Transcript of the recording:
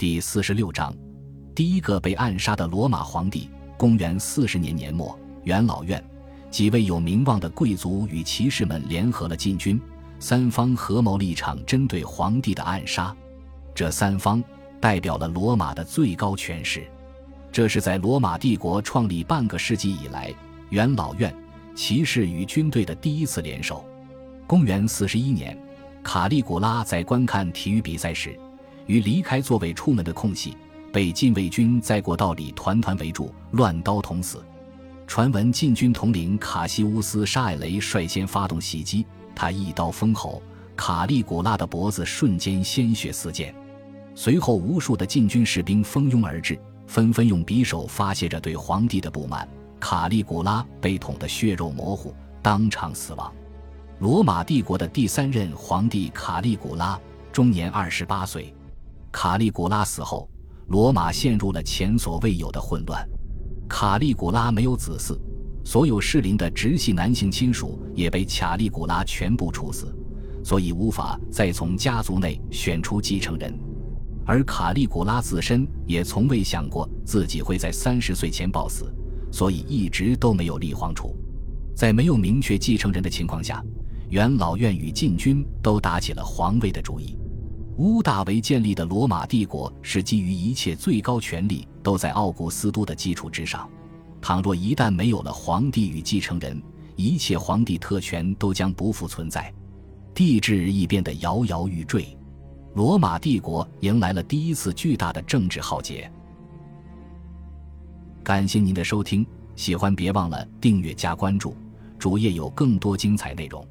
第四十六章，第一个被暗杀的罗马皇帝。公元四十年年末，元老院几位有名望的贵族与骑士们联合了禁军，三方合谋了一场针对皇帝的暗杀。这三方代表了罗马的最高权势。这是在罗马帝国创立半个世纪以来，元老院、骑士与军队的第一次联手。公元四十一年，卡利古拉在观看体育比赛时，于离开座位出门的空隙，被禁卫军在过道里团团围住，乱刀捅死。传闻禁军统领卡西乌斯·沙艾雷率先发动袭击，他一刀封喉，卡利古拉的脖子瞬间鲜血四溅。随后，无数的禁军士兵蜂拥而至。纷纷用匕首发泄着对皇帝的不满，卡利古拉被捅得血肉模糊，当场死亡。罗马帝国的第三任皇帝卡利古拉终年二十八岁。卡利古拉死后，罗马陷入了前所未有的混乱。卡利古拉没有子嗣，所有适龄的直系男性亲属也被卡利古拉全部处死，所以无法再从家族内选出继承人。而卡利古拉自身也从未想过自己会在三十岁前暴死，所以一直都没有立皇储。在没有明确继承人的情况下，元老院与禁军都打起了皇位的主意。屋大维建立的罗马帝国是基于一切最高权力都在奥古斯都的基础之上。倘若一旦没有了皇帝与继承人，一切皇帝特权都将不复存在，帝制亦变得摇摇欲坠。罗马帝国迎来了第一次巨大的政治浩劫。感谢您的收听，喜欢别忘了订阅加关注，主页有更多精彩内容。